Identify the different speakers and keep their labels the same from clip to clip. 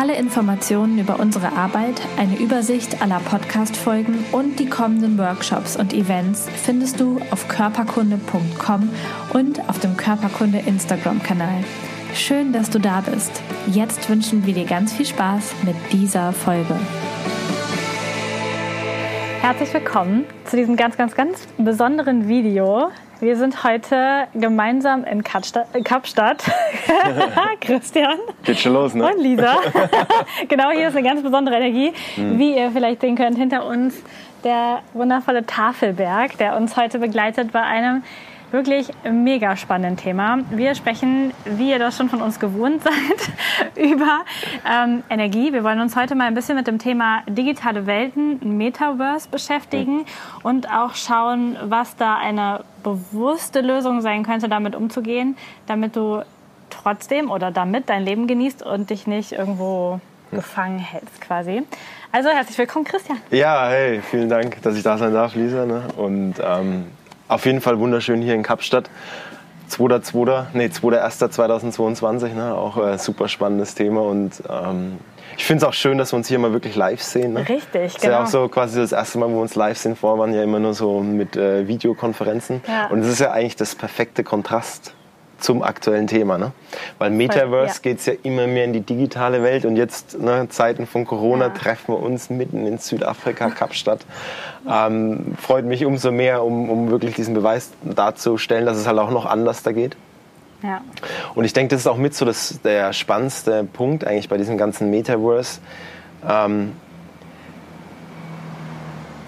Speaker 1: Alle Informationen über unsere Arbeit, eine Übersicht aller Podcast-Folgen und die kommenden Workshops und Events findest du auf körperkunde.com und auf dem Körperkunde Instagram-Kanal. Schön, dass du da bist. Jetzt wünschen wir dir ganz viel Spaß mit dieser Folge. Herzlich willkommen zu diesem ganz, ganz, ganz besonderen Video. Wir sind heute gemeinsam in Kapstadt. Christian.
Speaker 2: Geht schon los, ne?
Speaker 1: Und Lisa. genau, hier ist eine ganz besondere Energie. Mhm. Wie ihr vielleicht sehen könnt, hinter uns der wundervolle Tafelberg, der uns heute begleitet bei einem wirklich mega spannenden Thema. Wir sprechen, wie ihr das schon von uns gewohnt seid, über ähm, Energie. Wir wollen uns heute mal ein bisschen mit dem Thema digitale Welten, Metaverse beschäftigen und auch schauen, was da eine bewusste Lösung sein könnte, damit umzugehen, damit du trotzdem oder damit dein Leben genießt und dich nicht irgendwo gefangen hältst quasi. Also herzlich willkommen, Christian.
Speaker 2: Ja, hey, vielen Dank, dass ich da sein darf, Lisa. Ne? Und ähm, auf jeden Fall wunderschön hier in Kapstadt. 2.2., nee, 2.1.2022, ne? auch ein äh, super spannendes Thema und ähm, ich finde es auch schön, dass wir uns hier mal wirklich live sehen. Ne?
Speaker 1: Richtig, genau.
Speaker 2: Das ist ja auch genau. so quasi das erste Mal, wo wir uns live sehen. Vorher waren ja immer nur so mit äh, Videokonferenzen. Ja. Und es ist ja eigentlich das perfekte Kontrast zum aktuellen Thema. Ne? Weil Metaverse ja. geht es ja immer mehr in die digitale Welt und jetzt, ne, Zeiten von Corona, ja. treffen wir uns mitten in Südafrika, Kapstadt. Ähm, freut mich umso mehr, um, um wirklich diesen Beweis darzustellen, dass es halt auch noch anders da geht. Ja. Und ich denke, das ist auch mit so das, der spannendste Punkt eigentlich bei diesem ganzen Metaverse. Ähm,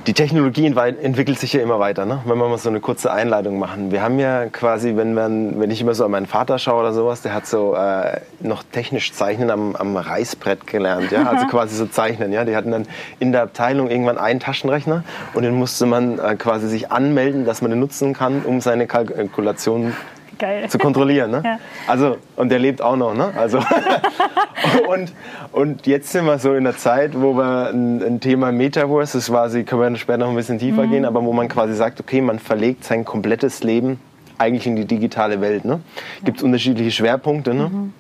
Speaker 2: die Technologie entwickelt sich ja immer weiter, ne? wenn wir mal so eine kurze Einleitung machen. Wir haben ja quasi, wenn, man, wenn ich immer so an meinen Vater schaue oder sowas, der hat so äh, noch technisch Zeichnen am, am Reißbrett gelernt, ja? also quasi so Zeichnen. Ja? Die hatten dann in der Abteilung irgendwann einen Taschenrechner und den musste man äh, quasi sich anmelden, dass man den nutzen kann, um seine Kalkulation Geil. zu kontrollieren. Ne? Ja. Also, und der lebt auch noch. Ne? Also, und, und jetzt sind wir so in der Zeit, wo wir ein, ein Thema Metaverse, das quasi, können wir später noch ein bisschen tiefer mhm. gehen, aber wo man quasi sagt, okay, man verlegt sein komplettes Leben eigentlich in die digitale Welt. Ne? Gibt es unterschiedliche Schwerpunkte. Ne? Mhm.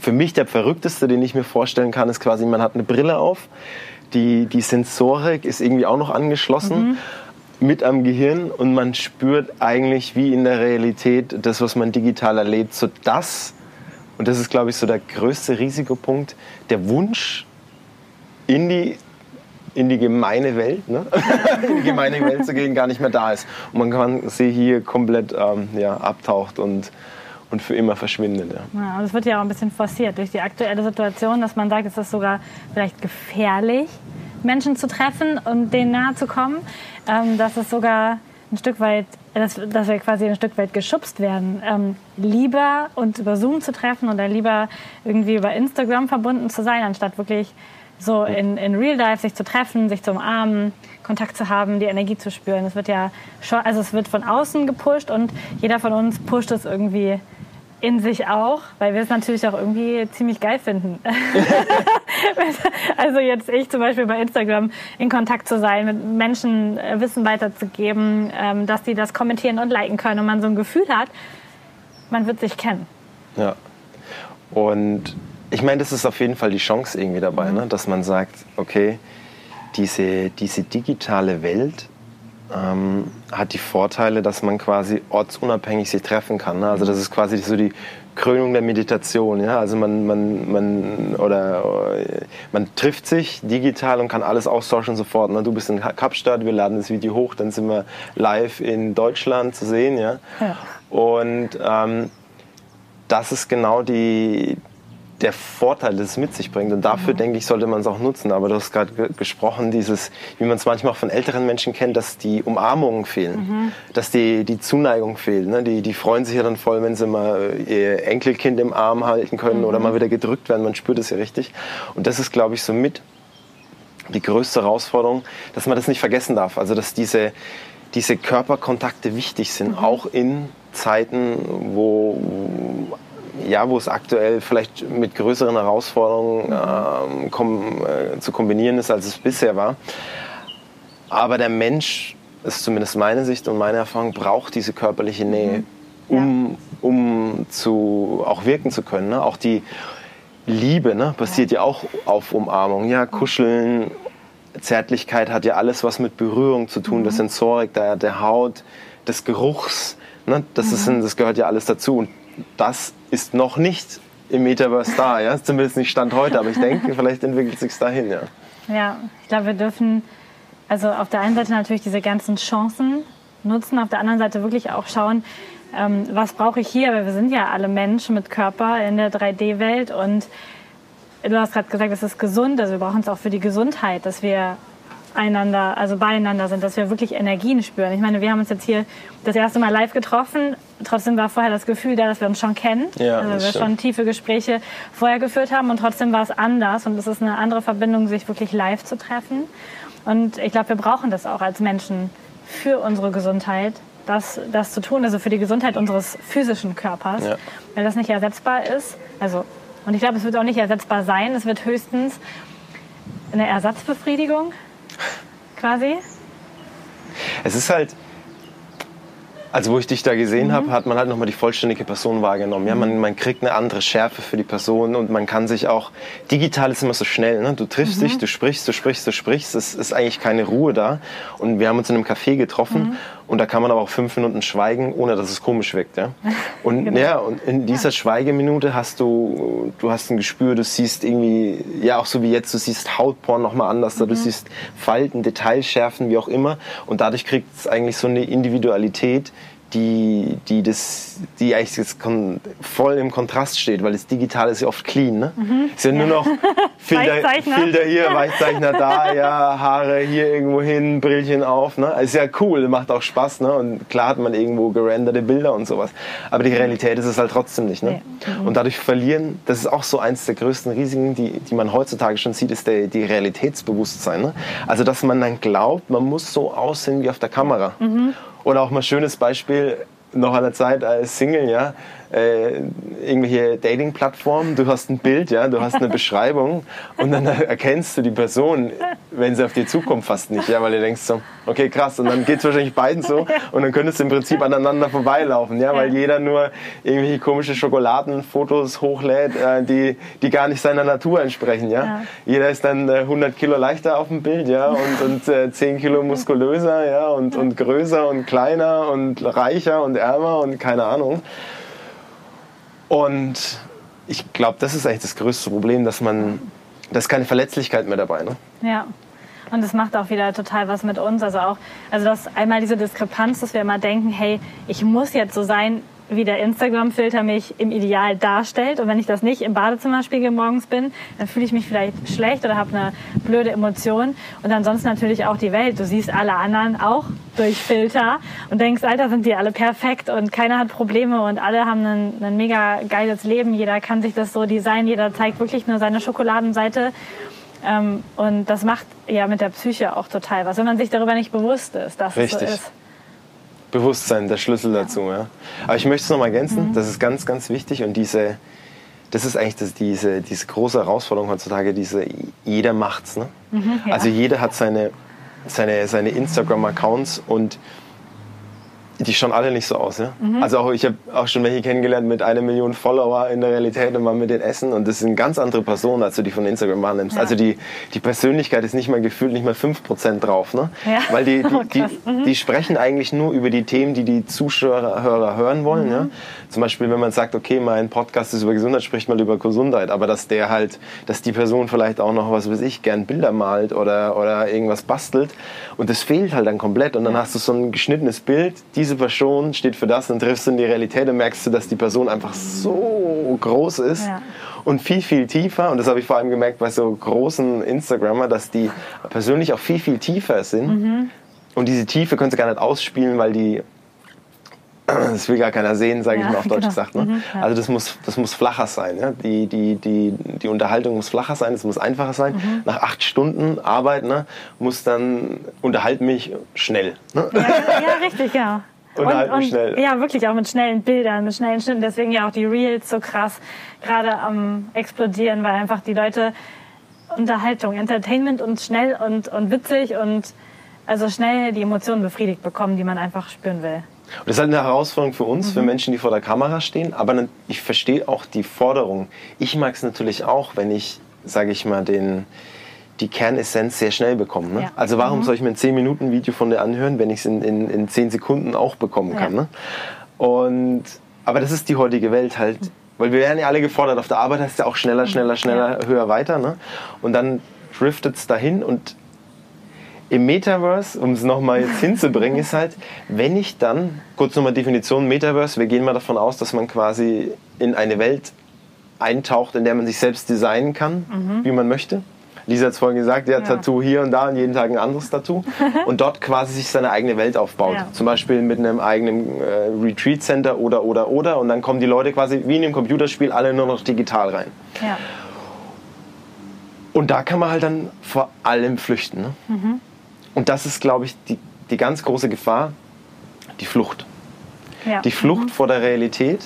Speaker 2: Für mich der verrückteste, den ich mir vorstellen kann, ist quasi, man hat eine Brille auf, die, die Sensorik ist irgendwie auch noch angeschlossen. Mhm mit am Gehirn und man spürt eigentlich wie in der Realität das, was man digital erlebt, so das, und das ist, glaube ich, so der größte Risikopunkt, der Wunsch in die, in die gemeine Welt, ne? in die gemeine Welt zu gehen, gar nicht mehr da ist. Und man kann sie hier komplett ähm, ja, abtaucht und, und für immer verschwindet. Ja.
Speaker 1: Ja, das wird ja auch ein bisschen forciert durch die aktuelle Situation, dass man sagt, es ist sogar vielleicht gefährlich, Menschen zu treffen und denen nahe zu kommen, ähm, dass es sogar ein Stück weit, dass, dass wir quasi ein Stück weit geschubst werden, ähm, lieber uns über Zoom zu treffen oder lieber irgendwie über Instagram verbunden zu sein, anstatt wirklich so in, in Real Life sich zu treffen, sich zu umarmen, Kontakt zu haben, die Energie zu spüren. Es wird ja schon, also es wird von außen gepusht und jeder von uns pusht es irgendwie in sich auch, weil wir es natürlich auch irgendwie ziemlich geil finden. also jetzt ich zum Beispiel bei Instagram in Kontakt zu sein, mit Menschen äh, Wissen weiterzugeben, ähm, dass die das kommentieren und liken können und man so ein Gefühl hat, man wird sich kennen.
Speaker 2: Ja. Und ich meine, das ist auf jeden Fall die Chance irgendwie dabei, mhm. ne? dass man sagt, okay, diese, diese digitale Welt, ähm, hat die Vorteile, dass man quasi ortsunabhängig sich treffen kann. Ne? Also das ist quasi so die Krönung der Meditation. Ja? Also man, man, man, oder, man trifft sich digital und kann alles austauschen sofort. Ne? Du bist in Kapstadt, wir laden das Video hoch, dann sind wir live in Deutschland zu sehen. Ja? ja. Und ähm, das ist genau die, der Vorteil, das es mit sich bringt. Und dafür, mhm. denke ich, sollte man es auch nutzen. Aber du hast gerade gesprochen, dieses, wie man es manchmal auch von älteren Menschen kennt, dass die Umarmungen fehlen, mhm. dass die, die Zuneigung fehlt. Ne? Die, die freuen sich ja dann voll, wenn sie mal ihr Enkelkind im Arm halten können mhm. oder mal wieder gedrückt werden. Man spürt es ja richtig. Und das ist, glaube ich, so mit die größte Herausforderung, dass man das nicht vergessen darf. Also, dass diese, diese Körperkontakte wichtig sind, mhm. auch in Zeiten, wo, ja, wo es aktuell vielleicht mit größeren Herausforderungen ähm, kom äh, zu kombinieren ist, als es bisher war. Aber der Mensch, das ist zumindest meine Sicht und meine Erfahrung, braucht diese körperliche Nähe, mhm. um, ja. um zu, auch wirken zu können. Ne? Auch die Liebe ne? basiert ja. ja auch auf Umarmung. Ja, kuscheln, Zärtlichkeit hat ja alles was mit Berührung zu tun, mhm. der Sensorik, der, der Haut, des Geruchs. Ne? Das, mhm. ist, das gehört ja alles dazu. Und das ist noch nicht im Metaverse da, ja? zumindest nicht Stand heute, aber ich denke, vielleicht entwickelt sich dahin. Ja.
Speaker 1: ja, ich glaube, wir dürfen also auf der einen Seite natürlich diese ganzen Chancen nutzen, auf der anderen Seite wirklich auch schauen, ähm, was brauche ich hier, weil wir sind ja alle Menschen mit Körper in der 3D-Welt und du hast gerade gesagt, es ist gesund, also wir brauchen es auch für die Gesundheit, dass wir einander, also beieinander sind, dass wir wirklich Energien spüren. Ich meine, wir haben uns jetzt hier das erste Mal live getroffen. Trotzdem war vorher das Gefühl da, dass wir uns schon kennen. Ja, also wir stimmt. schon tiefe Gespräche vorher geführt haben und trotzdem war es anders und es ist eine andere Verbindung, sich wirklich live zu treffen. Und ich glaube, wir brauchen das auch als Menschen für unsere Gesundheit, das, das zu tun, also für die Gesundheit unseres physischen Körpers, ja. weil das nicht ersetzbar ist. Also, und ich glaube, es wird auch nicht ersetzbar sein. Es wird höchstens eine Ersatzbefriedigung quasi?
Speaker 2: Es ist halt, also wo ich dich da gesehen mhm. habe, hat man halt nochmal die vollständige Person wahrgenommen. Ja, man, man kriegt eine andere Schärfe für die Person und man kann sich auch, digital ist immer so schnell, ne? du triffst mhm. dich, du sprichst, du sprichst, du sprichst, es ist eigentlich keine Ruhe da. Und wir haben uns in einem Café getroffen mhm. Und da kann man aber auch fünf Minuten schweigen, ohne dass es komisch wirkt. Ja? Und, genau. ja, und in dieser ja. Schweigeminute hast du, du hast ein Gespür, du siehst irgendwie, ja auch so wie jetzt, du siehst Hautporn nochmal anders, mhm. du siehst Falten, Detailschärfen, wie auch immer. Und dadurch kriegt es eigentlich so eine Individualität, die, die, das, die eigentlich jetzt voll im Kontrast steht, weil das Digitale ist ja oft clean. Ne? Mhm. Ist ja, ja, nur noch Filter, Filter hier, Weichzeichner da, ja, Haare hier irgendwo hin, Brillchen auf. Ne? Ist ja cool, macht auch Spaß. Ne? Und klar hat man irgendwo gerenderte Bilder und sowas. Aber die Realität ist es halt trotzdem nicht. Ne? Ja. Mhm. Und dadurch verlieren, das ist auch so eins der größten Risiken, die, die man heutzutage schon sieht, ist der, die Realitätsbewusstsein. Ne? Also, dass man dann glaubt, man muss so aussehen wie auf der Kamera. Mhm. Oder auch mal ein schönes Beispiel, noch an der Zeit als Single, ja, äh, irgendwelche Dating-Plattformen, du hast ein Bild, ja, du hast eine Beschreibung und dann erkennst du die Person, wenn sie auf dir zukommt, fast nicht, ja, weil du denkst so, okay, krass, und dann geht es wahrscheinlich beiden so und dann könntest du im Prinzip aneinander vorbeilaufen, ja, weil jeder nur irgendwelche komische Schokoladenfotos hochlädt, äh, die, die gar nicht seiner Natur entsprechen, ja. ja. Jeder ist dann äh, 100 Kilo leichter auf dem Bild, ja, und, und äh, 10 Kilo muskulöser, ja, und, und größer und kleiner und reicher und ärmer und keine Ahnung. Und ich glaube, das ist eigentlich das größte Problem, dass man, da ist keine Verletzlichkeit mehr dabei. Ne?
Speaker 1: Ja. Und es macht auch wieder total was mit uns. Also auch, also das einmal diese Diskrepanz, dass wir immer denken, hey, ich muss jetzt so sein, wie der Instagram-Filter mich im Ideal darstellt. Und wenn ich das nicht im Badezimmerspiegel morgens bin, dann fühle ich mich vielleicht schlecht oder habe eine blöde Emotion. Und ansonsten natürlich auch die Welt. Du siehst alle anderen auch durch Filter und denkst, Alter, sind die alle perfekt und keiner hat Probleme und alle haben ein, ein mega geiles Leben. Jeder kann sich das so designen, jeder zeigt wirklich nur seine Schokoladenseite. Ähm, und das macht ja mit der Psyche auch total was, wenn man sich darüber nicht bewusst ist, dass
Speaker 2: Richtig.
Speaker 1: es so ist.
Speaker 2: Bewusstsein, der Schlüssel dazu. Ja. Aber ich möchte es nochmal ergänzen, mhm. das ist ganz, ganz wichtig und diese, das ist eigentlich das, diese, diese große Herausforderung heutzutage, diese, jeder macht's. Ne? Mhm, ja. Also jeder hat seine, seine, seine Instagram-Accounts und die schauen alle nicht so aus. Ja? Mhm. Also auch, ich habe auch schon welche kennengelernt mit einer Million Follower in der Realität und mal mit den Essen. Und das sind ganz andere Personen, als du die von Instagram wahrnimmst. Ja. Also die, die Persönlichkeit ist nicht mal gefühlt nicht mal 5% drauf. Ne? Ja. Weil die, die, die, mhm. die, sprechen eigentlich nur über die Themen, die die Zuschauer hören wollen. Mhm. Ja? Zum Beispiel, wenn man sagt, okay, mein Podcast ist über Gesundheit, spricht mal über Gesundheit. Aber dass der halt, dass die Person vielleicht auch noch, was weiß ich, gern Bilder malt oder, oder irgendwas bastelt. Und das fehlt halt dann komplett. Und dann hast du so ein geschnittenes Bild, diese diese Person steht für das, dann triffst du in die Realität und merkst du, dass die Person einfach so groß ist ja. und viel, viel tiefer. Und das habe ich vor allem gemerkt bei so großen Instagrammer, dass die persönlich auch viel, viel tiefer sind. Mhm. Und diese Tiefe können sie gar nicht ausspielen, weil die das will gar keiner sehen, sage
Speaker 1: Ja,
Speaker 2: ich mal auf Deutsch
Speaker 1: genau.
Speaker 2: gesagt. Ne?
Speaker 1: Mhm, ja.
Speaker 2: Also das muss, das muss flacher sein. Ja? Die, die, die, die Unterhaltung muss flacher sein, es muss einfacher sein.
Speaker 1: Mhm.
Speaker 2: Nach acht Stunden Arbeit ne, muss dann, unterhalt mich schnell. Ne?
Speaker 1: Ja, ja richtig, genau.
Speaker 2: Und halt mich schnell.
Speaker 1: Ja, wirklich auch mit schnellen Bildern, mit schnellen Schnitten. Deswegen ja auch die Reels so krass gerade am explodieren, weil einfach die Leute Unterhaltung, Entertainment und schnell und, und witzig und also schnell die Emotionen befriedigt bekommen, die man einfach spüren will.
Speaker 2: Und das ist halt eine Herausforderung für uns, für Menschen, die vor der Kamera stehen. Aber ich verstehe auch die Forderung. Ich mag es natürlich auch, wenn ich, sage ich mal, den, die Kernessenz sehr schnell bekomme. Ne?
Speaker 1: Ja.
Speaker 2: Also warum soll ich mir ein 10-Minuten-Video von dir anhören, wenn ich es in, in, in 10 Sekunden auch bekommen kann?
Speaker 1: Ja.
Speaker 2: Ne? Und, aber das ist die heutige Welt halt. Weil wir werden ja alle gefordert. Auf der Arbeit heißt es ja auch schneller, schneller, schneller, höher, weiter. Ne? Und dann driftet es dahin und im Metaverse, um es nochmal jetzt hinzubringen, ist halt, wenn ich dann, kurz nochmal Definition Metaverse, wir gehen mal davon aus, dass man quasi in eine Welt eintaucht, in der man sich selbst designen kann, wie man möchte. Lisa hat es vorhin gesagt, ja, Tattoo hier und da und jeden Tag ein anderes Tattoo. und dort quasi sich seine eigene Welt aufbaut.
Speaker 1: Ja.
Speaker 2: Zum Beispiel mit einem eigenen äh, Retreat Center oder, oder, oder. Und dann kommen die Leute quasi wie in einem Computerspiel alle nur noch digital rein.
Speaker 1: Ja.
Speaker 2: Und da kann man halt dann vor allem flüchten. Ne?
Speaker 1: Mhm.
Speaker 2: Und das ist, glaube ich, die, die ganz große Gefahr, die Flucht.
Speaker 1: Ja.
Speaker 2: Die Flucht vor der Realität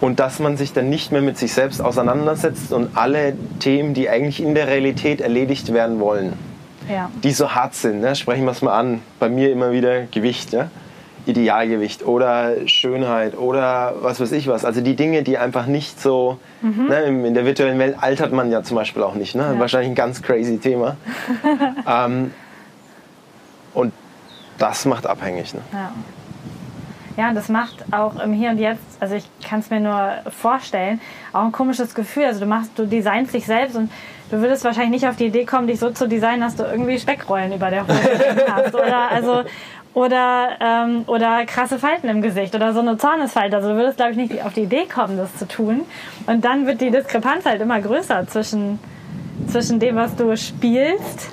Speaker 2: und dass man sich dann nicht mehr mit sich selbst auseinandersetzt und alle Themen, die eigentlich in der Realität erledigt werden wollen,
Speaker 1: ja.
Speaker 2: die so hart sind, ne? sprechen wir es mal an, bei mir immer wieder Gewicht, ja? Idealgewicht oder Schönheit oder was weiß ich was. Also die Dinge, die einfach nicht so, ne, im- in der virtuellen Welt altert man ja zum Beispiel auch nicht. Ne?
Speaker 1: Ja.
Speaker 2: Wahrscheinlich ein ganz crazy Thema. ähm, und das macht abhängig. Ne?
Speaker 1: Ja. Ja, und das macht auch im Hier und Jetzt, also ich kann es mir nur vorstellen, auch ein komisches Gefühl. Also du machst, du designst dich selbst und du würdest wahrscheinlich nicht auf die Idee kommen, dich so zu designen, dass du irgendwie Speckrollen über der Hose hast. Oder also oder, ähm, oder krasse Falten im Gesicht oder so eine Zornesfalte. Also du würdest, glaube ich, nicht auf die Idee kommen, das zu tun. Und dann wird die Diskrepanz halt immer größer zwischen, zwischen dem, was du spielst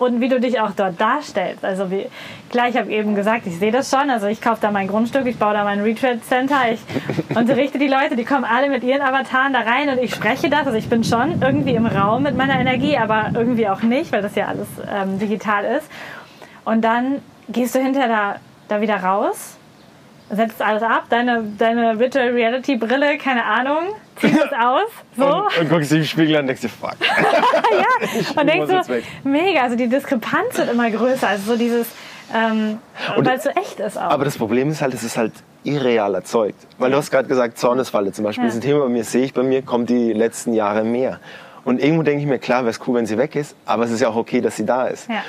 Speaker 1: und wie du dich auch dort darstellst. Also wie, klar, ich habe eben gesagt, ich sehe das schon. Also ich kaufe da mein Grundstück, ich baue da mein Retreat Center, ich unterrichte die Leute, die kommen alle mit ihren Avataren da rein und ich spreche das. Also ich bin schon irgendwie im Raum mit meiner Energie, aber irgendwie auch nicht, weil das ja alles ähm, digital ist. Und dann gehst du hinterher da, da wieder raus, setzt alles ab, deine, deine Virtual Reality Brille, keine Ahnung, ziehst es aus, so.
Speaker 2: Und, und guckst dich im Spiegel an und denkst dir, fuck.
Speaker 1: und denkst so, mega, also die Diskrepanz wird immer größer, also so dieses, ähm, weil es so echt ist auch.
Speaker 2: Aber das Problem ist halt, es ist halt irreal erzeugt. Weil du hast gerade gesagt, Zornesfalle zum Beispiel.
Speaker 1: Ja.
Speaker 2: Das ist ein Thema bei mir, sehe ich bei mir, kommt die letzten Jahre mehr. Und irgendwo denke ich mir, klar, wäre es cool, wenn sie weg ist, aber es ist ja auch okay, dass sie da ist.
Speaker 1: Ja.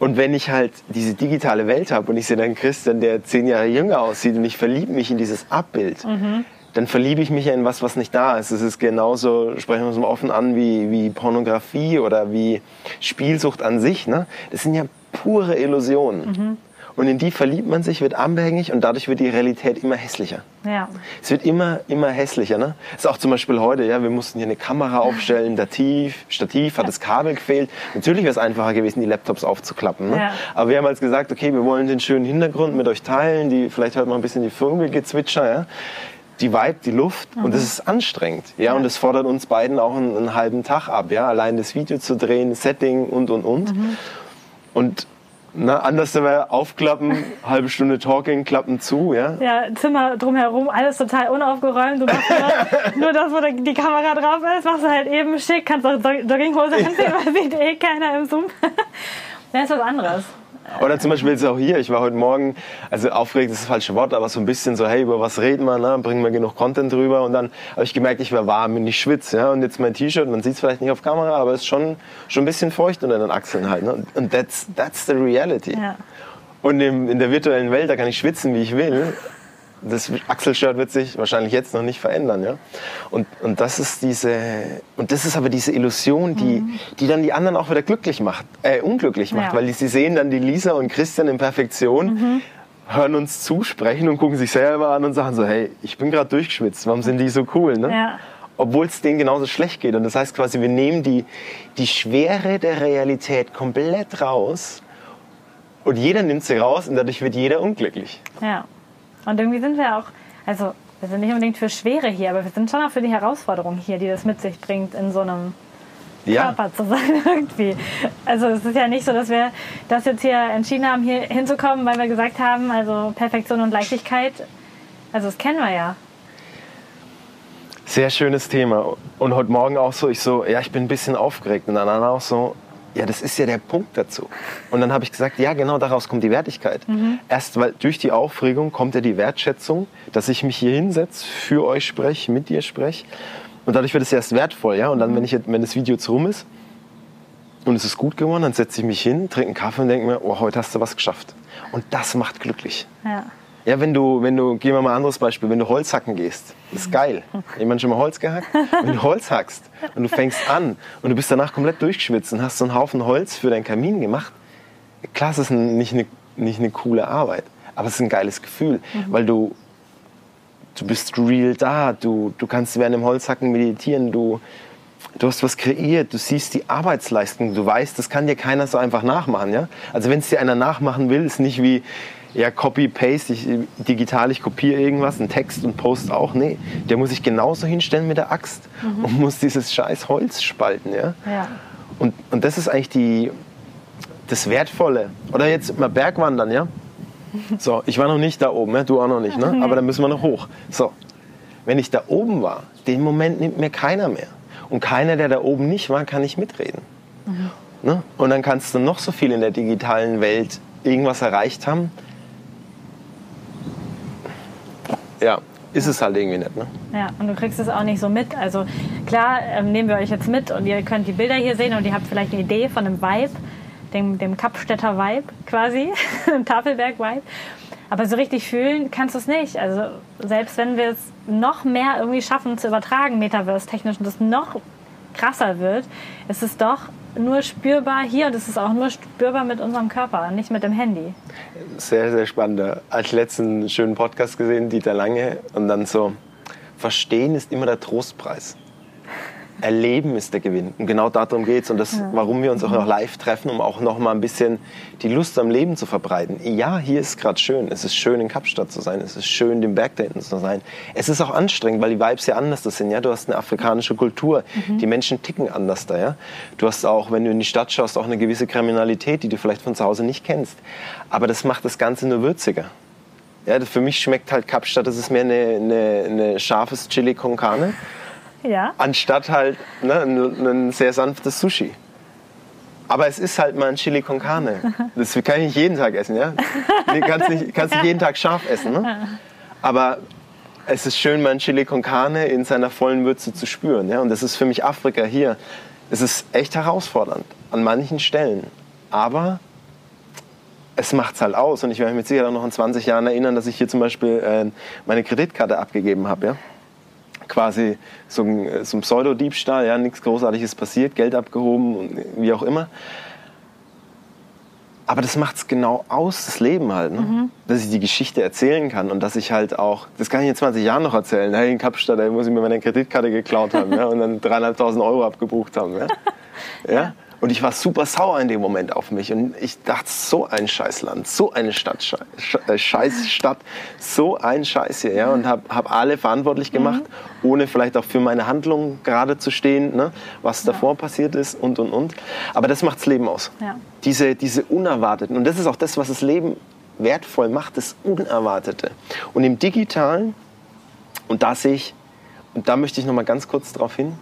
Speaker 2: Und wenn ich halt diese digitale Welt habe und ich sehe dann Christian, der zehn Jahre jünger aussieht und ich verliebe mich in dieses Abbild,
Speaker 1: Mhm.
Speaker 2: Dann verliebe ich mich ja in was, was nicht da ist. Es ist genauso, sprechen wir es mal offen an, wie, wie Pornografie oder wie Spielsucht an sich. Ne? Das sind ja pure Illusionen.
Speaker 1: Mhm.
Speaker 2: Und in die verliebt man sich, wird abhängig und dadurch wird die Realität immer hässlicher.
Speaker 1: ja.
Speaker 2: Es wird immer, immer hässlicher. Ne? ist auch zum Beispiel heute, ja, wir mussten hier eine Kamera aufstellen, Stativ, Stativ hat das Kabel gefehlt. Natürlich wäre es einfacher gewesen, die Laptops aufzuklappen. Ne?
Speaker 1: Ja.
Speaker 2: Aber wir haben jetzt gesagt, okay, wir wollen den schönen Hintergrund mit euch teilen, die, vielleicht hört man ein bisschen die Vogelgezwitscher, ja? Die Vibe, die Luft und das ist anstrengend. Ja? Und das fordert uns beiden auch einen, einen halben Tag ab. Ja? Allein das Video zu drehen, Setting und, und, und. Und na, anders wäre aufklappen, halbe Stunde Talking, Klappen zu, ja.
Speaker 1: Ja, Zimmer drumherum, alles total unaufgeräumt. Du machst nur, nur das, wo die Kamera drauf ist, machst du halt eben schick, kannst auch Jog- Jogginghose anziehen, weil sieht eh keiner im Zoom. Das ist was anderes.
Speaker 2: Oder zum Beispiel jetzt auch hier, ich war heute Morgen, also aufgeregt ist das falsche Wort, aber so ein bisschen so, hey, über was reden wir, ne? bringen wir genug Content drüber und dann habe ich gemerkt, ich war warm und ich schwitze, ja, und jetzt mein T-Shirt, man sieht es vielleicht nicht auf Kamera, aber es ist schon, schon ein bisschen feucht unter den Achseln halt, ne? und that's, that's the reality.
Speaker 1: Ja.
Speaker 2: Und im, in der virtuellen Welt, da kann ich schwitzen, wie ich will. Das Achselshirt wird sich wahrscheinlich jetzt noch nicht verändern, ja. Und, und das ist diese, und das ist aber diese Illusion, die, die dann die anderen auch wieder glücklich macht, äh, unglücklich macht,
Speaker 1: Ja.
Speaker 2: weil die, sie sehen dann die Lisa und Christian in Perfektion, hören uns zusprechen und gucken sich selber an und sagen so, hey, ich bin gerade durchgeschwitzt, warum sind die so cool, ne?
Speaker 1: Ja.
Speaker 2: Obwohl es denen genauso schlecht geht. Und das heißt quasi, wir nehmen die, die Schwere der Realität komplett raus und jeder nimmt sie raus und dadurch wird jeder unglücklich.
Speaker 1: Ja. Und irgendwie sind wir auch, also wir sind nicht unbedingt für Schwere hier, aber wir sind schon auch für die Herausforderung hier, die das mit sich bringt, in so einem ja. Körper zu sein irgendwie. Also es ist ja nicht so, dass wir das jetzt hier entschieden haben, hier hinzukommen, weil wir gesagt haben, also Perfektion und Leichtigkeit, also das kennen wir ja.
Speaker 2: Sehr schönes Thema. Und heute Morgen auch so, ich so, ja, ich bin ein bisschen aufgeregt. Und dann auch so, ja, das ist ja der Punkt dazu. Und dann habe ich gesagt, ja, genau daraus kommt die Wertigkeit. Mhm. Erst weil durch die Aufregung kommt ja die Wertschätzung, dass ich mich hier hinsetze, für euch spreche, mit dir spreche. Und dadurch wird es erst wertvoll, ja. Und dann, wenn, ich, wenn das Video jetzt rum ist und es ist gut geworden, dann setze ich mich hin, trinke einen Kaffee und denke mir, oh, heute hast du was geschafft. Und das macht glücklich. Ja. Ja, wenn du, wenn du, gehen wir mal ein anderes Beispiel, wenn du Holz hacken gehst, ist geil. Jemand schon mal Holz gehackt? Wenn du Holz hackst und du fängst an und du bist danach komplett durchgeschwitzt und hast so einen Haufen Holz für deinen Kamin gemacht, klar, es ist nicht eine, nicht eine coole Arbeit, aber es ist ein geiles Gefühl, mhm. weil du, du bist real da, du, du kannst während dem Holzhacken meditieren, du, du hast was kreiert, du siehst die Arbeitsleistung, du weißt, das kann dir keiner so einfach nachmachen. Ja? Also wenn es dir einer nachmachen will, ist nicht wie, ja, Copy-Paste, ich, digital, ich kopiere irgendwas, einen Text und post auch. Nee, der muss sich genauso hinstellen mit der Axt mhm. und muss dieses scheiß Holz spalten. Ja? ja. Und, und das ist eigentlich die, das Wertvolle. Oder jetzt mal Bergwandern, ja? So, ich war noch nicht da oben, ja? du auch noch nicht, ne? aber dann müssen wir noch hoch. So, wenn ich da oben war, den Moment nimmt mir keiner mehr. Und keiner, der da oben nicht war, kann nicht mitreden. Mhm. Ne? Und dann kannst du noch so viel in der digitalen Welt irgendwas erreicht haben. Ja, ist es halt irgendwie nicht. Ne?
Speaker 1: Ja, und du kriegst es auch nicht so mit. Also klar, ähm, nehmen wir euch jetzt mit und ihr könnt die Bilder hier sehen und ihr habt vielleicht eine Idee von einem Vibe, dem, dem Kapstädter Vibe quasi, Tafelberg-Vibe. Aber so richtig fühlen kannst du es nicht. Also selbst wenn wir es noch mehr irgendwie schaffen zu übertragen, Metaverse-technisch, und das noch krasser wird, ist es doch nur spürbar hier und es ist auch nur spürbar mit unserem Körper, nicht mit dem Handy.
Speaker 2: Sehr, sehr spannend. Als letzten schönen Podcast gesehen, Dieter Lange, und dann so, verstehen ist immer der Trostpreis. Erleben ist der Gewinn. Und genau darum geht es. Und das, warum wir uns auch noch live treffen, um auch noch mal ein bisschen die Lust am Leben zu verbreiten. Ja, hier ist gerade schön. Es ist schön, in Kapstadt zu sein. Es ist schön, den Berg da hinten zu sein. Es ist auch anstrengend, weil die Vibes ja anders sind. Ja? Du hast eine afrikanische Kultur. Mhm. Die Menschen ticken anders da. Ja? Du hast auch, wenn du in die Stadt schaust, auch eine gewisse Kriminalität, die du vielleicht von zu Hause nicht kennst. Aber das macht das Ganze nur würziger. Ja, für mich schmeckt halt Kapstadt, das ist mehr eine, eine, eine scharfes Chili con Carne ja. anstatt halt ne, ein, ein, sehr sanftes Sushi. Aber es ist halt mal ein Chili con Carne. Das kann ich nicht jeden Tag essen, ja? Du kannst nicht, kannst nicht jeden Tag scharf essen, ne? Aber es ist schön, mal ein Chili con Carne in seiner vollen Würze zu spüren, ja? Und das ist für mich Afrika hier. Es ist echt herausfordernd an manchen Stellen. Aber es macht es halt aus. Und ich werde mich mit Sicherheit auch noch in 20 Jahren erinnern, dass ich hier zum Beispiel äh, meine Kreditkarte abgegeben habe. Ja? Quasi so ein, so ein Pseudodiebstahl, ja, nichts Großartiges passiert, Geld abgehoben und wie auch immer. Aber das macht es genau aus, das Leben halt. Ne? Mhm. Dass ich die Geschichte erzählen kann und dass ich halt auch, das kann ich in 20 Jahren noch erzählen. Hey, in Kapstadt, da muss ich mir meine Kreditkarte geklaut haben ja, und dann dreieinhalbtausend Euro abgebucht haben. Ja? ja? ja. Und ich war super sauer in dem Moment auf mich. Und ich dachte, so ein Scheißland, so eine Stadt, äh, Scheißstadt, so ein Scheiß hier. Ja? Und habe hab alle verantwortlich gemacht, mhm. ohne vielleicht auch für meine Handlung gerade zu stehen, ne? was ja. davor passiert ist und, und, und. Aber das macht das Leben aus. Ja. Diese, diese Unerwarteten. Und das ist auch das, was das Leben wertvoll macht, das Unerwartete. Und im Digitalen, und da sehe ich, und da möchte ich noch mal ganz kurz darauf hin,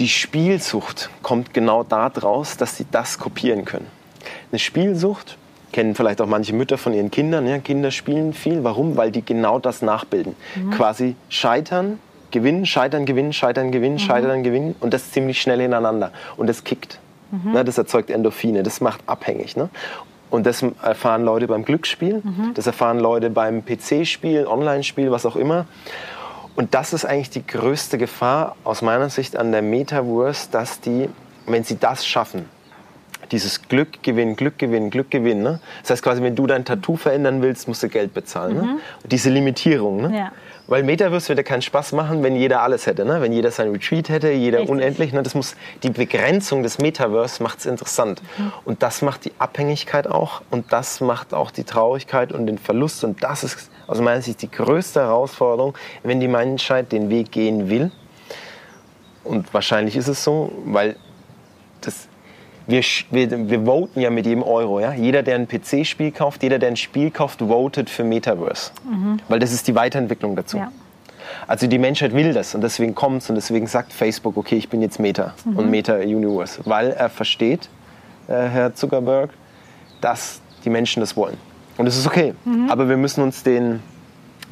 Speaker 2: die Spielsucht kommt genau daraus, dass sie das kopieren können. Eine Spielsucht kennen vielleicht auch manche Mütter von ihren Kindern. Ja? Kinder spielen viel. Warum? Weil die genau das nachbilden. Mhm. Quasi scheitern, gewinnen, scheitern, gewinnen, scheitern, gewinnen, mhm. scheitern, gewinnen und das ziemlich schnell ineinander. Und das kickt. Mhm. Ne? Das erzeugt Endorphine, das macht abhängig. Ne? Und das erfahren Leute beim Glücksspiel, mhm. das erfahren Leute beim PC-Spiel, Online-Spiel, was auch immer. Und das ist eigentlich die größte Gefahr aus meiner Sicht an der Metaverse, dass die, wenn sie das schaffen, Dieses Glück gewinnen, Glück gewinnen, Glück gewinnen. Ne? Das heißt quasi, wenn du dein Tattoo verändern willst, musst du Geld bezahlen. Ne? Diese Limitierung. Ne?
Speaker 1: Ja.
Speaker 2: Weil Metaverse würde keinen Spaß machen, wenn jeder alles hätte. Ne? Wenn jeder sein Retreat hätte, jeder
Speaker 1: Richtig.
Speaker 2: unendlich. Ne? Das muss, die Begrenzung des Metaverse macht es interessant. Und das macht die Abhängigkeit auch. Und das macht auch die Traurigkeit und den Verlust. Und das ist aus meiner Sicht die größte Herausforderung, wenn die Menschheit den Weg gehen will. Und wahrscheinlich ist es so, weil das, wir, wir, wir voten ja mit jedem Euro. Ja? Jeder, der ein PC-Spiel kauft, jeder, der ein Spiel kauft, votet für Metaverse. Weil das ist die Weiterentwicklung dazu.
Speaker 1: Ja.
Speaker 2: Also die Menschheit will das und deswegen kommt es und deswegen sagt Facebook, okay, ich bin jetzt Meta und Meta Universe, weil er versteht, äh, Herr Zuckerberg, dass die Menschen das wollen. Und es ist okay, aber wir müssen uns den,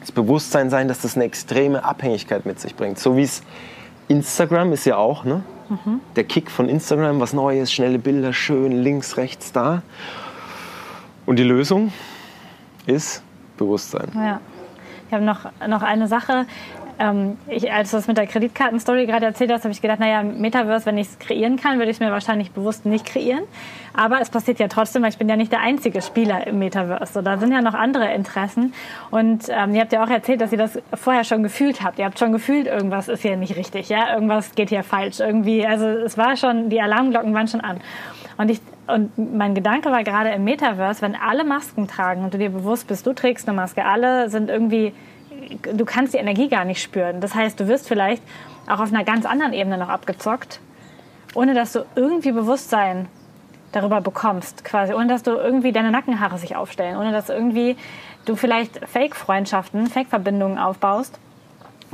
Speaker 2: das Bewusstsein sein, dass das eine extreme Abhängigkeit mit sich bringt. So wie es Instagram ist ja auch, ne? Der Kick von Instagram, was Neues, schnelle Bilder, schön links, rechts da. Und die Lösung ist Bewusstsein.
Speaker 1: Ja. Ich habe noch, noch eine Sache. Ähm, ich, als du das mit der Kreditkartenstory gerade erzählt hast, habe ich gedacht, naja, Metaverse, wenn ich es kreieren kann, würde ich es mir wahrscheinlich bewusst nicht kreieren. Aber es passiert ja trotzdem, weil ich bin ja nicht der einzige Spieler im Metaverse. So, da sind ja noch andere Interessen. Und ähm, ihr habt ja auch erzählt, dass ihr das vorher schon gefühlt habt. Ihr habt schon gefühlt, irgendwas ist hier nicht richtig, ja, irgendwas geht hier falsch. Irgendwie, also es war schon, die Alarmglocken waren schon an. Und ich und mein Gedanke war gerade im Metaverse, wenn alle Masken tragen und du dir bewusst bist, du trägst eine Maske, alle sind irgendwie, du kannst die Energie gar nicht spüren. Das heißt, du wirst vielleicht auch auf einer ganz anderen Ebene noch abgezockt, ohne dass du irgendwie Bewusstsein darüber bekommst, quasi, ohne dass du irgendwie deine Nackenhaare sich aufstellen, ohne dass irgendwie du vielleicht Fake-Freundschaften, Fake-Verbindungen aufbaust,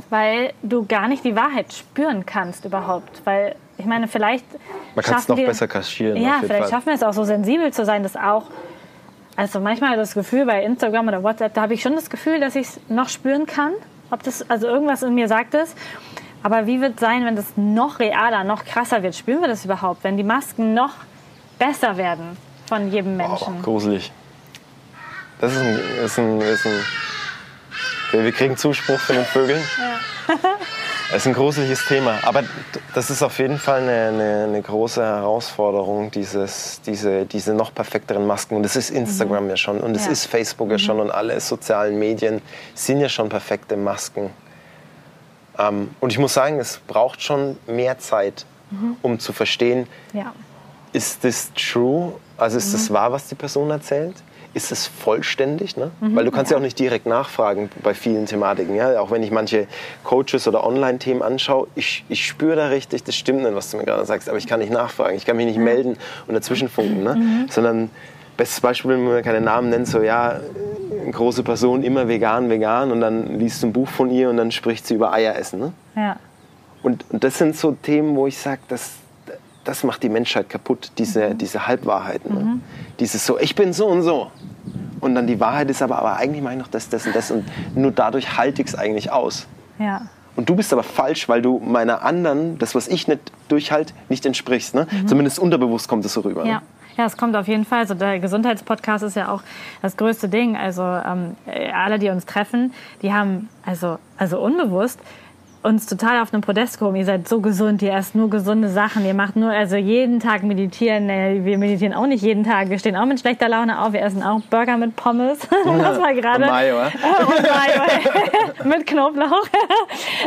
Speaker 1: weil du gar nicht die Wahrheit spüren kannst überhaupt. Weil, ich meine, vielleicht
Speaker 2: Man kann es noch
Speaker 1: wir-
Speaker 2: besser kaschieren.
Speaker 1: ja, vielleicht
Speaker 2: Fall.
Speaker 1: schaffen wir es auch so sensibel zu sein, dass auch. Also manchmal das Gefühl bei Instagram oder WhatsApp, da habe ich schon das Gefühl, dass ich es noch spüren kann. Ob das, also irgendwas in mir sagt es. Aber wie wird es sein, wenn das noch realer, noch krasser wird? Spüren wir das überhaupt, wenn die Masken noch besser werden von jedem
Speaker 2: Oh,
Speaker 1: Menschen?
Speaker 2: gruselig. Das ist ein, ist ein, ist ein wir kriegen Zuspruch von den Vögeln. Es ist ein gruseliges Thema, aber das ist auf jeden Fall eine, eine, eine große Herausforderung, dieses, diese, diese noch perfekteren Masken. Und das ist Instagram ja schon und es
Speaker 1: Ja.
Speaker 2: ist Facebook ja schon und alle sozialen Medien sind ja schon perfekte Masken. Ähm, und ich muss sagen, es braucht schon mehr Zeit, um zu verstehen,
Speaker 1: Ja.
Speaker 2: ist das true? Also ist das wahr, was die Person erzählt? Ist es vollständig? Ne? Weil du kannst ja. auch nicht direkt nachfragen bei vielen Thematiken. Ja? Auch wenn ich manche Coaches oder Online-Themen anschaue, ich, ich spüre da richtig, das stimmt nicht, was du mir gerade sagst, aber ich kann nicht nachfragen, ich kann mich nicht melden und dazwischen funken. Ne? Sondern, bestes Beispiel, wenn man keine Namen nennt, so ja, eine große Person, immer vegan, vegan und dann liest du ein Buch von ihr und dann spricht sie über Eier essen. Ne?
Speaker 1: Ja.
Speaker 2: Und, und das sind so Themen, wo ich sage, das, das macht die Menschheit kaputt, diese, diese Halbwahrheiten. Ne? Dieses so, ich bin so und so. Und dann die Wahrheit ist aber, aber eigentlich meine ich noch das, das und das. Und nur dadurch halte ich es eigentlich aus.
Speaker 1: Ja.
Speaker 2: Und du bist aber falsch, weil du meiner anderen, das, was ich nicht durchhalte, nicht entsprichst. Ne? Zumindest unterbewusst kommt es so rüber.
Speaker 1: Ja.
Speaker 2: Ne?
Speaker 1: Ja, es kommt auf jeden Fall. Also der Gesundheitspodcast ist ja auch das größte Ding. Also ähm, alle, die uns treffen, die haben also, also unbewusst uns total auf einem Podest gehoben. Ihr seid so gesund, ihr esst nur gesunde Sachen, ihr macht nur, also jeden Tag meditieren. Wir meditieren auch nicht jeden Tag. Wir stehen auch mit schlechter Laune auf. Wir essen auch Burger mit Pommes. das war gerade.
Speaker 2: Und Mayo,
Speaker 1: und Mayo mit Knoblauch.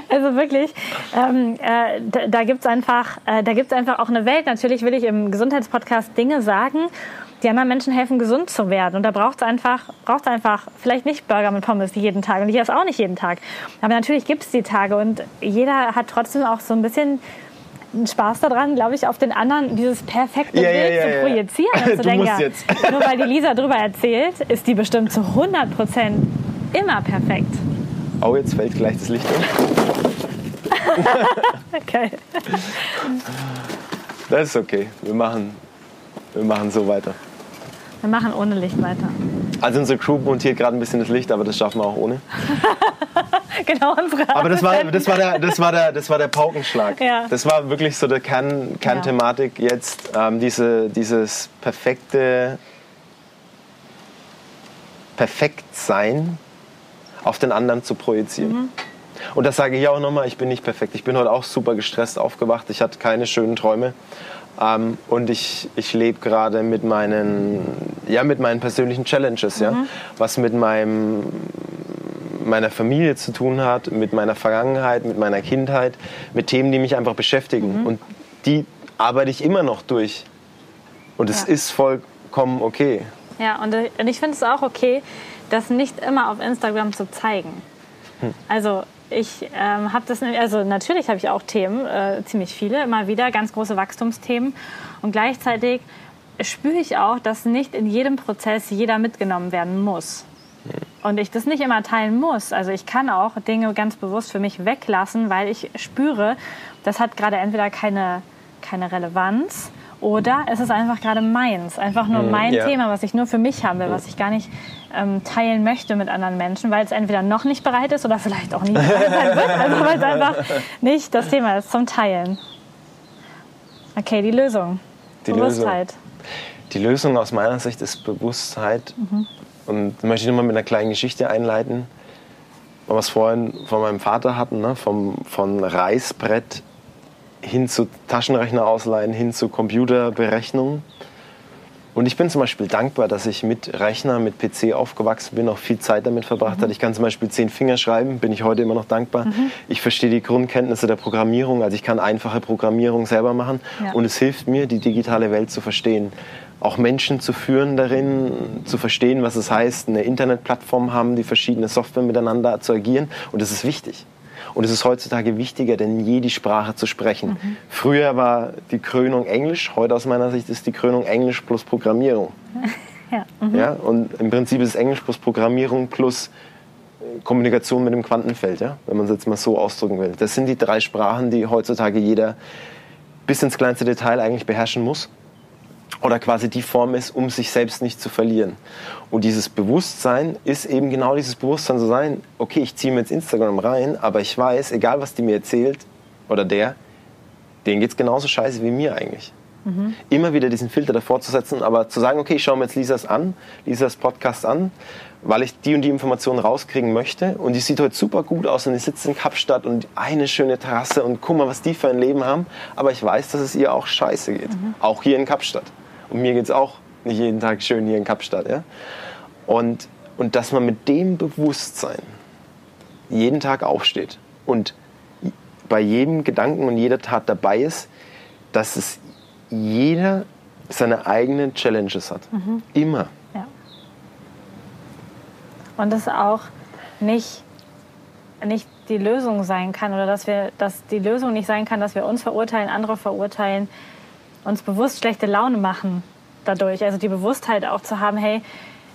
Speaker 1: also wirklich, ähm, äh, da, da gibt's einfach, äh, da gibt's einfach auch eine Welt. Natürlich will ich im Gesundheitspodcast Dinge sagen, die anderen Menschen helfen, gesund zu werden. Und da braucht's einfach, braucht's einfach vielleicht nicht Burger mit Pommes jeden Tag. Und ich esse auch nicht jeden Tag. Aber natürlich gibt's die Tage. Und jeder hat trotzdem auch so ein bisschen Spaß daran, glaube ich, auf den anderen dieses perfekte
Speaker 2: Ja,
Speaker 1: Bild
Speaker 2: ja,
Speaker 1: zu
Speaker 2: ja.
Speaker 1: projizieren. Und zu denken, ja,
Speaker 2: jetzt.
Speaker 1: Nur weil die Lisa drüber erzählt, ist die bestimmt zu 100 Prozent immer perfekt.
Speaker 2: Oh, jetzt fällt gleich das Licht um.
Speaker 1: Okay.
Speaker 2: Das ist okay. Wir machen, wir machen so weiter.
Speaker 1: Wir machen ohne Licht weiter.
Speaker 2: Also unsere Crew montiert gerade ein bisschen das Licht, aber das schaffen wir auch ohne.
Speaker 1: Genau unsere
Speaker 2: Aber das war, das war, der, das war, der, das war der Paukenschlag.
Speaker 1: Ja.
Speaker 2: Das war wirklich so der Kern, Kernthematik jetzt. Ähm, diese, dieses perfekte Perfektsein auf den anderen zu projizieren.
Speaker 1: Mhm.
Speaker 2: Und das sage ich auch nochmal, ich bin nicht perfekt. Ich bin heute auch super gestresst aufgewacht. Ich hatte keine schönen Träume. Ähm, und ich, ich lebe gerade mit meinen, ja, mit meinen persönlichen Challenges, ja, was mit meinem, meiner Familie zu tun hat, mit meiner Vergangenheit, mit meiner Kindheit, mit Themen, die mich einfach beschäftigen. Und die arbeite ich immer noch durch. Und es
Speaker 1: Ja.
Speaker 2: ist vollkommen okay.
Speaker 1: Ja, und, äh, und ich finde es auch okay, das nicht immer auf Instagram zu zeigen. Also ich ähm, habe das, also natürlich habe ich auch Themen, äh, ziemlich viele, immer wieder ganz große Wachstumsthemen. Und gleichzeitig spüre ich auch, dass nicht in jedem Prozess jeder mitgenommen werden muss. Und ich das nicht immer teilen muss. Also ich kann auch Dinge ganz bewusst für mich weglassen, weil ich spüre, das hat gerade entweder keine, keine Relevanz oder es ist einfach gerade meins. Einfach nur mein
Speaker 2: ja.
Speaker 1: Thema, was ich nur für mich haben will, was ich gar nicht ähm, teilen möchte mit anderen Menschen, weil es entweder noch nicht bereit ist oder vielleicht auch nie bereit sein wird. Also weil es einfach nicht das Thema ist zum Teilen. Okay, die Lösung.
Speaker 2: Die
Speaker 1: Bewusstheit.
Speaker 2: Die Lösung aus meiner Sicht ist Bewusstheit.
Speaker 1: Mhm.
Speaker 2: Und da möchte ich nochmal mit einer kleinen Geschichte einleiten. Weil wir es vorhin von meinem Vater hatten, ne? Vom, von Reißbrett hin zu Taschenrechner ausleihen, hin zu Computerberechnung. Und ich bin zum Beispiel dankbar, dass ich mit Rechner, mit PC aufgewachsen bin, auch viel Zeit damit verbracht
Speaker 1: Mhm.
Speaker 2: habe. Ich kann zum Beispiel zehn Finger schreiben, bin ich heute immer noch dankbar. Ich verstehe die Grundkenntnisse der Programmierung, also ich kann einfache Programmierung selber machen.
Speaker 1: Ja.
Speaker 2: Und es hilft mir, die digitale Welt zu verstehen. Auch Menschen zu führen darin, zu verstehen, was es heißt, eine Internetplattform haben, die verschiedene Software miteinander zu agieren. Und das ist wichtig. Und es ist heutzutage wichtiger denn je, die Sprache zu sprechen. Früher war die Krönung Englisch, heute aus meiner Sicht ist die Krönung Englisch plus Programmierung.
Speaker 1: Ja.
Speaker 2: Ja? Und im Prinzip ist es Englisch plus Programmierung plus äh, Kommunikation mit dem Quantenfeld, ja? wenn man es jetzt mal so ausdrücken will. Das sind die drei Sprachen, die heutzutage jeder bis ins kleinste Detail eigentlich beherrschen muss. Oder quasi die Form ist, um sich selbst nicht zu verlieren. Und dieses Bewusstsein ist eben genau dieses Bewusstsein zu sein, okay, ich ziehe mir jetzt Instagram rein, aber ich weiß, egal was die mir erzählt oder der, denen geht es genauso scheiße wie mir eigentlich. Immer wieder diesen Filter davor zu setzen, aber zu sagen, okay, ich schaue mir jetzt Lisas an, Lisas Podcast an, weil ich die und die Informationen rauskriegen möchte. Und die sieht heute super gut aus und die sitzt in Kapstadt und eine schöne Terrasse und guck mal, was die für ein Leben haben. Aber ich weiß, dass es ihr auch scheiße geht. Auch hier in Kapstadt. Und mir geht es auch nicht jeden Tag schön hier in Kapstadt. Ja? Und, und dass man mit dem Bewusstsein jeden Tag aufsteht und bei jedem Gedanken und jeder Tat dabei ist, dass es jeder seine eigenen Challenges hat. Immer.
Speaker 1: Ja. Und das auch nicht, nicht die Lösung sein kann oder dass, wir, dass die Lösung nicht sein kann, dass wir uns verurteilen, andere verurteilen, uns bewusst schlechte Laune machen dadurch. Also die Bewusstheit auch zu haben, hey,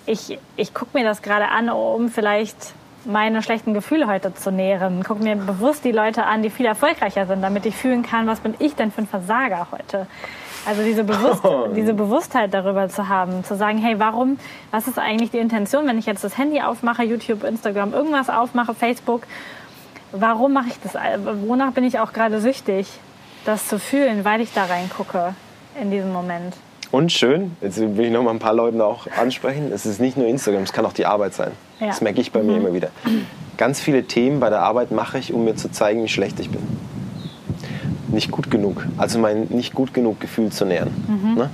Speaker 1: ich, ich gucke mir das gerade an, um vielleicht meine schlechten Gefühle heute zu nähren. Guck mir bewusst die Leute an, die viel erfolgreicher sind, damit ich fühlen kann, was bin ich denn für ein Versager heute. Also diese, Bewusst diese Bewusstheit darüber zu haben, zu sagen, hey, warum, was ist eigentlich die Intention, wenn ich jetzt das Handy aufmache, YouTube, Instagram, irgendwas aufmache, Facebook, warum mache ich das? Wonach bin ich auch gerade süchtig, das zu fühlen, weil ich da reingucke in diesem Moment.
Speaker 2: Und schön, jetzt will ich noch mal ein paar Leuten auch ansprechen, es ist nicht nur Instagram, es kann auch die Arbeit sein.
Speaker 1: Ja.
Speaker 2: Das merke ich bei mir immer wieder. Ganz viele Themen bei der Arbeit mache ich, um mir zu zeigen, wie schlecht ich bin. Nicht gut genug, also mein nicht gut genug Gefühl zu nähern. Ne?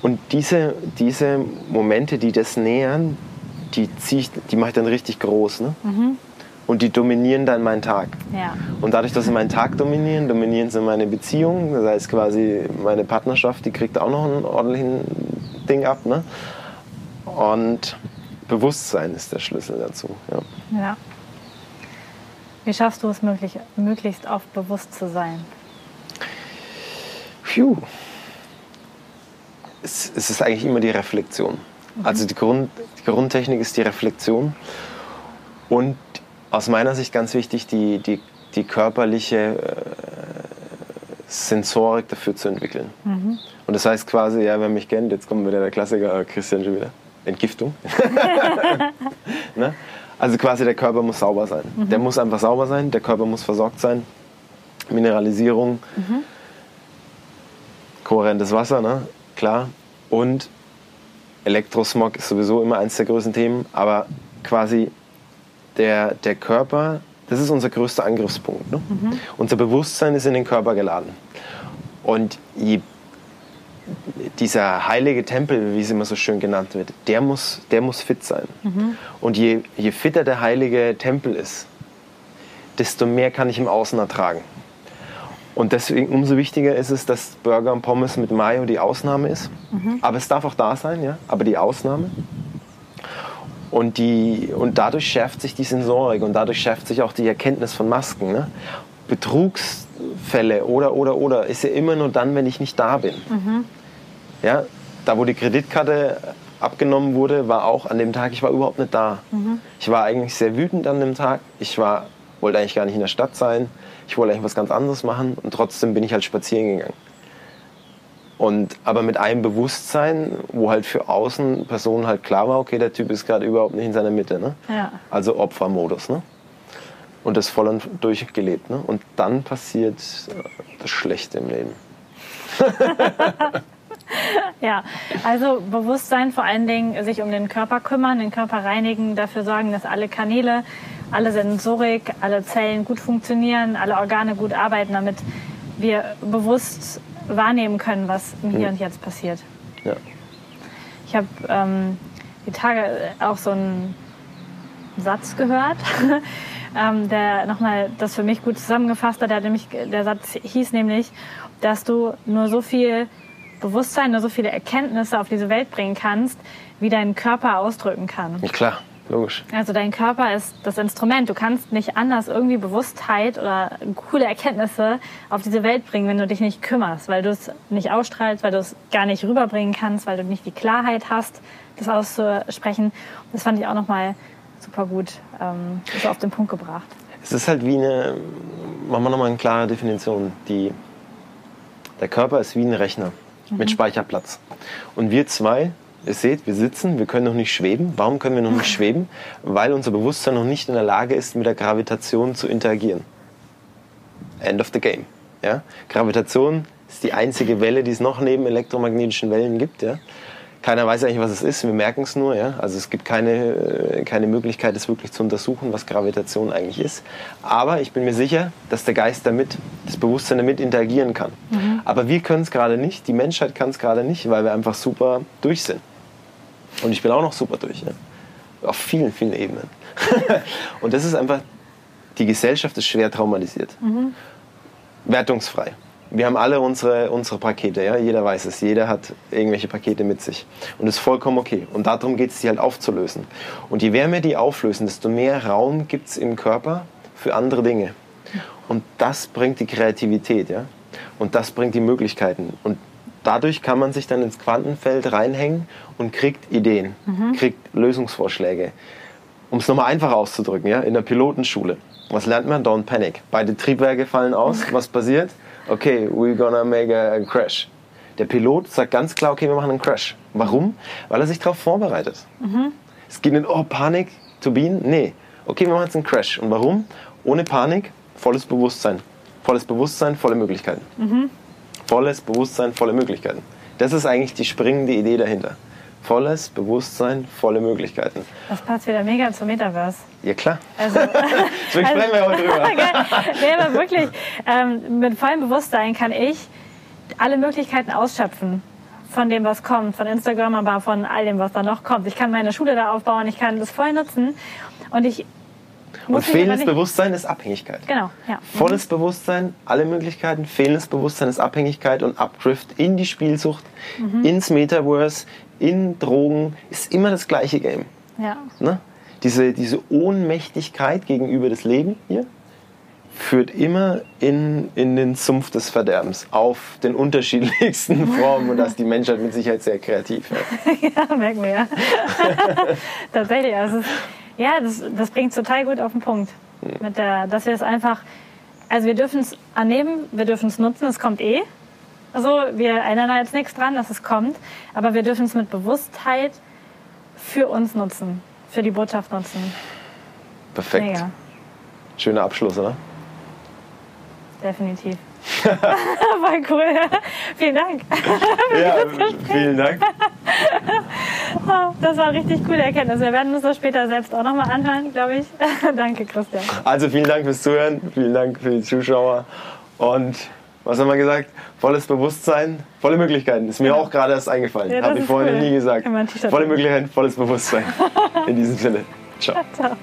Speaker 2: Und diese, diese Momente, die das nähern, die, ich, die mache ich dann richtig groß. Ne? Und die dominieren dann meinen Tag.
Speaker 1: Ja.
Speaker 2: Und dadurch, dass sie meinen Tag dominieren, dominieren sie meine Beziehung. Das heißt quasi, meine Partnerschaft, die kriegt auch noch einen ordentlichen Ding ab. Ne? Und Bewusstsein ist der Schlüssel dazu. Ja.
Speaker 1: Ja. Wie schaffst du es möglich, möglichst oft bewusst zu sein?
Speaker 2: Phew. Es, es ist eigentlich immer die Reflexion. Also die, Grund, die Grundtechnik ist die Reflexion. Und aus meiner Sicht ganz wichtig, die, die, die körperliche äh, Sensorik dafür zu entwickeln. Und das heißt quasi, ja, wer mich kennt, jetzt kommt wieder der Klassiker, äh, Christian schon wieder, Entgiftung. ne? Also quasi der Körper muss sauber sein. Der muss einfach sauber sein, der Körper muss versorgt sein. Mineralisierung, kohärentes Wasser, ne? klar. Und Elektrosmog ist sowieso immer eins der größten Themen, aber quasi der, der Körper, das ist unser größter Angriffspunkt. Ne? Unser Bewusstsein ist in den Körper geladen. Und je dieser heilige Tempel, wie es immer so schön genannt wird, der muss, der muss fit sein. Und je, je fitter der heilige Tempel ist, desto mehr kann ich im Außen ertragen. Und deswegen umso wichtiger ist es, dass Burger und Pommes mit Mayo die Ausnahme ist. Aber es darf auch da sein, ja. Aber die Ausnahme. Und, die, und dadurch schärft sich die Sensorik und dadurch schärft sich auch die Erkenntnis von Masken. Ne? Betrugsfälle oder, oder, oder ist ja immer nur dann, wenn ich nicht da bin. Ja, da, wo die Kreditkarte abgenommen wurde, war auch an dem Tag, ich war überhaupt nicht da. Ich war eigentlich sehr wütend an dem Tag. Ich war, wollte eigentlich gar nicht in der Stadt sein. Ich wollte eigentlich was ganz anderes machen und trotzdem bin ich halt spazieren gegangen. Und, aber mit einem Bewusstsein, wo halt für außen Personen halt klar war, okay, der Typ ist gerade überhaupt nicht in seiner Mitte. Ne?
Speaker 1: Ja.
Speaker 2: Also Opfermodus. Ne? Und das voll und durchgelebt. Ne? Und dann passiert äh, das Schlechte im Leben.
Speaker 1: Ja, also Bewusstsein vor allen Dingen sich um den Körper kümmern, den Körper reinigen, dafür sorgen, dass alle Kanäle, alle Sensorik, alle Zellen gut funktionieren, alle Organe gut arbeiten, damit wir bewusst wahrnehmen können, was im Hier und Jetzt passiert.
Speaker 2: Ja.
Speaker 1: Ich habe ähm, die Tage auch so einen Satz gehört, ähm, der nochmal das für mich gut zusammengefasst hat. Der, hat nämlich, der Satz hieß nämlich, dass du nur so viel Bewusstsein, nur so viele Erkenntnisse auf diese Welt bringen kannst, wie dein Körper ausdrücken kann.
Speaker 2: Ja, klar, logisch.
Speaker 1: Also dein Körper ist das Instrument. Du kannst nicht anders irgendwie Bewusstheit oder coole Erkenntnisse auf diese Welt bringen, wenn du dich nicht kümmerst, weil du es nicht ausstrahlst, weil du es gar nicht rüberbringen kannst, weil du nicht die Klarheit hast, das auszusprechen. Das fand ich auch nochmal super gut ähm, so auf den Punkt gebracht.
Speaker 2: Es ist halt wie eine, machen wir nochmal eine klare Definition. Die, der Körper ist wie ein Rechner mit Speicherplatz. Und wir zwei, ihr seht, wir sitzen, wir können noch nicht schweben. Warum können wir noch nicht schweben? Weil unser Bewusstsein noch nicht in der Lage ist, mit der Gravitation zu interagieren. End of the game. Ja? Gravitation ist die einzige Welle, die es noch neben elektromagnetischen Wellen gibt. Ja? Keiner weiß eigentlich, was es ist. Wir merken es nur. Ja? Also es gibt keine, äh, keine Möglichkeit, es wirklich zu untersuchen, was Gravitation eigentlich ist. Aber ich bin mir sicher, dass der Geist damit, das Bewusstsein damit interagieren kann. Aber wir können es gerade nicht. Die Menschheit kann es gerade nicht, weil wir einfach super durch sind. Und ich bin auch noch super durch. Ja? Auf vielen, vielen Ebenen. Und das ist einfach, die Gesellschaft ist schwer traumatisiert. Wertungsfrei. Wir haben alle unsere, unsere Pakete, ja? jeder weiß es, jeder hat irgendwelche Pakete mit sich. Und das ist vollkommen okay. Und darum geht es, die halt aufzulösen. Und je mehr wir die auflösen, desto mehr Raum gibt es im Körper für andere Dinge. Und das bringt die Kreativität, ja. Und das bringt die Möglichkeiten. Und dadurch kann man sich dann ins Quantenfeld reinhängen und kriegt Ideen, kriegt Lösungsvorschläge. Um es nochmal einfach auszudrücken, ja, in der Pilotenschule. Was lernt man? Don't panic. Beide Triebwerke fallen aus. Was passiert? Okay, we're gonna make a crash. Der Pilot sagt ganz klar, okay, wir machen einen Crash. Warum? Weil er sich darauf vorbereitet. Es geht nicht, oh, Panik, Turbinen. Nee. Okay, wir machen jetzt einen Crash. Und warum? Ohne Panik, volles Bewusstsein. Volles Bewusstsein, volle Möglichkeiten. Volles Bewusstsein, volle Möglichkeiten. Das ist eigentlich die springende Idee dahinter. Volles Bewusstsein, volle Möglichkeiten.
Speaker 1: Das passt wieder mega zum Metaverse.
Speaker 2: Ja, klar.
Speaker 1: Also,
Speaker 2: Deswegen sprechen wir heute drüber.
Speaker 1: Nee, aber wirklich, ähm, mit vollem Bewusstsein kann ich alle Möglichkeiten ausschöpfen von dem, was kommt, von Instagram, aber von all dem, was da noch kommt. Ich kann meine Schule da aufbauen, ich kann das voll nutzen und ich muss aber
Speaker 2: fehlendes Bewusstsein ist Abhängigkeit.
Speaker 1: Genau, ja.
Speaker 2: Volles Bewusstsein, alle Möglichkeiten. Fehlendes Bewusstsein ist Abhängigkeit und Abdrift in die Spielsucht,
Speaker 1: Mhm.
Speaker 2: ins Metaverse, in Drogen, ist immer das gleiche Game.
Speaker 1: Ja.
Speaker 2: Ne? Diese, diese Ohnmächtigkeit gegenüber das Leben hier führt immer in, in den Sumpf des Verderbens auf den unterschiedlichsten Formen und da ist die Menschheit mit Sicherheit sehr kreativ. Ja.
Speaker 1: Ja, merken wir ja. Tatsächlich. Also es ja, das, das bringt total gut auf den Punkt. Mit der, dass wir es einfach, also wir dürfen es annehmen, wir dürfen es nutzen, es kommt eh. Also wir ändern da jetzt nichts dran, dass es kommt, aber wir dürfen es mit Bewusstheit für uns nutzen, für die Botschaft nutzen.
Speaker 2: Perfekt.
Speaker 1: Mega,
Speaker 2: Schöner Abschluss, oder?
Speaker 1: definitiv. Voll cool. Vielen Dank.
Speaker 2: Ja, vielen Dank.
Speaker 1: Das war richtig coole Erkenntnis. Wir werden uns das später selbst auch nochmal anhören, glaube ich. Danke, Christian.
Speaker 2: Also vielen Dank fürs Zuhören, vielen Dank für die Zuschauer und Was haben wir gesagt? Volles Bewusstsein, volle Möglichkeiten. Ist mir
Speaker 1: Genau.
Speaker 2: auch gerade erst eingefallen.
Speaker 1: Ja,
Speaker 2: Habe ich vorhin
Speaker 1: cool.
Speaker 2: nie gesagt. Volle. Möglichkeiten, volles Bewusstsein. In diesem Sinne. Ciao.
Speaker 1: Ciao.